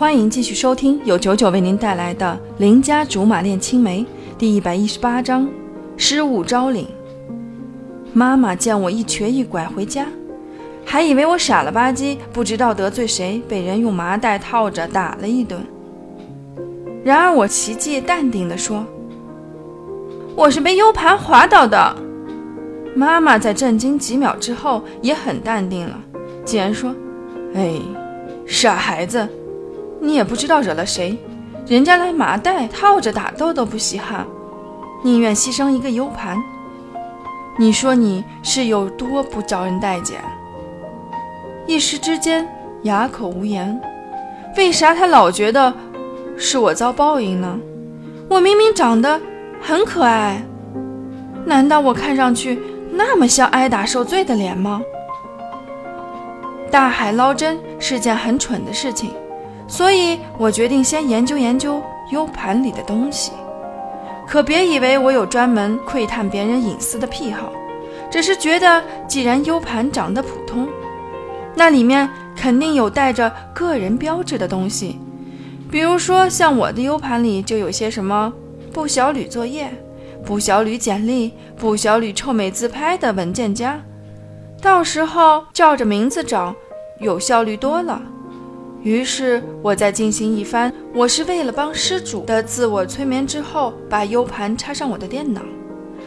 欢迎继续收听由九九为您带来的《邻家竹马恋青梅》第一百一十八章：失物招领。妈妈见我一瘸一拐回家，还以为我傻了吧唧，不知道得罪谁，被人用麻袋套着打了一顿。然而我奇迹淡定地说：“我是被 U 盘滑倒的。”妈妈在震惊几秒之后也很淡定了，竟然说：“哎，傻孩子，你也不知道惹了谁，人家来麻袋套着打斗都不稀罕，宁愿牺牲一个 U 盘。你说你是有多不招人待见？”一时之间哑口无言。为啥他老觉得是我遭报应呢？我明明长得很可爱，难道我看上去？那么像挨打受罪的脸吗？大海捞针是件很蠢的事情，所以我决定先研究研究 U 盘里的东西。可别以为我有专门窥探别人隐私的癖好，只是觉得既然 U 盘长得普通，那里面肯定有带着个人标志的东西。比如说，像我的 U 盘里就有些什么不小吕作业。不小吕简历，不小吕臭美自拍的文件夹，到时候照着名字找，有效率多了。于是我在进行一番“我是为了帮失主”的自我催眠之后，把 U 盘插上我的电脑，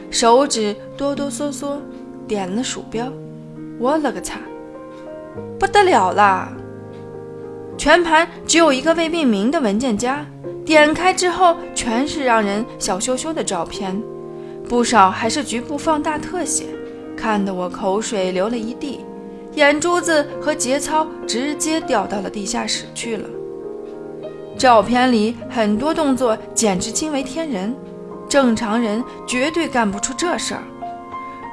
手指哆哆嗦嗦点了鼠标。我勒个擦，不得了啦！全盘只有一个未命名的文件夹。点开之后，全是让人小羞羞的照片，不少还是局部放大特写，看得我口水流了一地，眼珠子和节操直接掉到了地下室去了。照片里很多动作简直惊为天人，正常人绝对干不出这事儿。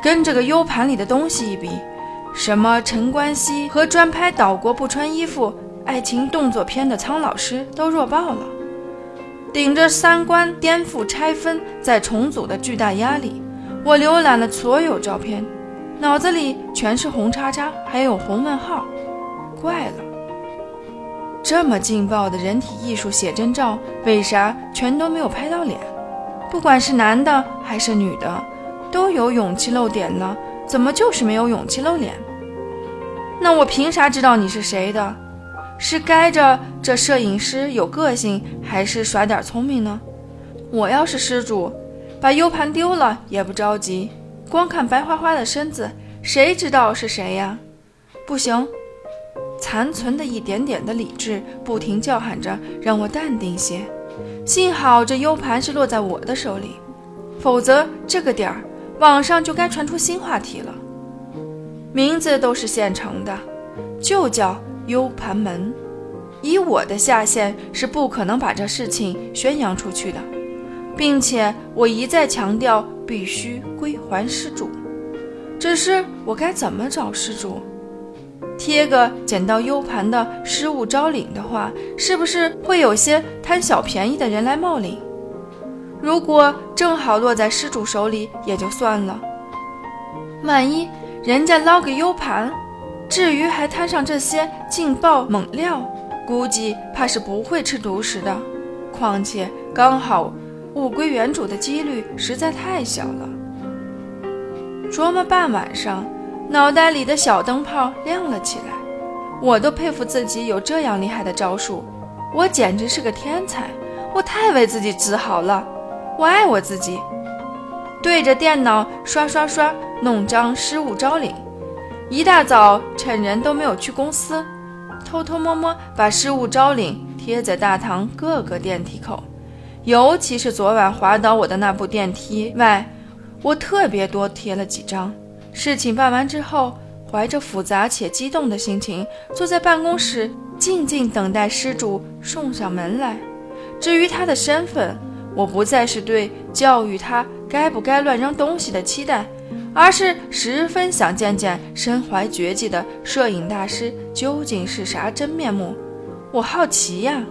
跟这个 U 盘里的东西一比，什么陈冠希和专拍岛国不穿衣服爱情动作片的苍老师都弱爆了。顶着三观颠覆、拆分再重组的巨大压力，我浏览了所有照片，脑子里全是红叉叉，还有红问号。怪了，这么劲爆的人体艺术写真照，为啥全都没有拍到脸？不管是男的还是女的，都有勇气露点呢，怎么就是没有勇气露脸？那我凭啥知道你是谁的？是该着这摄影师有个性，还是耍点聪明呢？我要是失主，把 U 盘丢了也不着急，光看白花花的身子，谁知道是谁呀？不行，残存的一点点的理智不停叫喊着让我淡定些。幸好这 U 盘是落在我的手里，否则这个点儿网上就该传出新话题了。名字都是现成的，就叫。U 盘门，以我的下线是不可能把这事情宣扬出去的，并且我一再强调必须归还失主。只是我该怎么找失主？贴个捡到 U 盘的失物招领的话，是不是会有些贪小便宜的人来冒领？如果正好落在失主手里也就算了，万一人家捞个 U 盘？至于还摊上这些劲爆猛料，估计怕是不会吃独食的。况且刚好物归原主的几率实在太小了。琢磨半晚上，脑袋里的小灯泡亮了起来。我都佩服自己有这样厉害的招数，我简直是个天才！我太为自己自豪了，我爱我自己。对着电脑刷刷刷，弄张失物招领。一大早，趁人都没有去公司，偷偷摸摸把失物招领贴在大堂各个电梯口，尤其是昨晚滑倒我的那部电梯外，我特别多贴了几张。事情办完之后，怀着复杂且激动的心情，坐在办公室静静等待失主送上门来。至于他的身份，我不再是对教育他该不该乱扔东西的期待。而是十分想见见身怀绝技的摄影大师究竟是啥真面目，我好奇呀。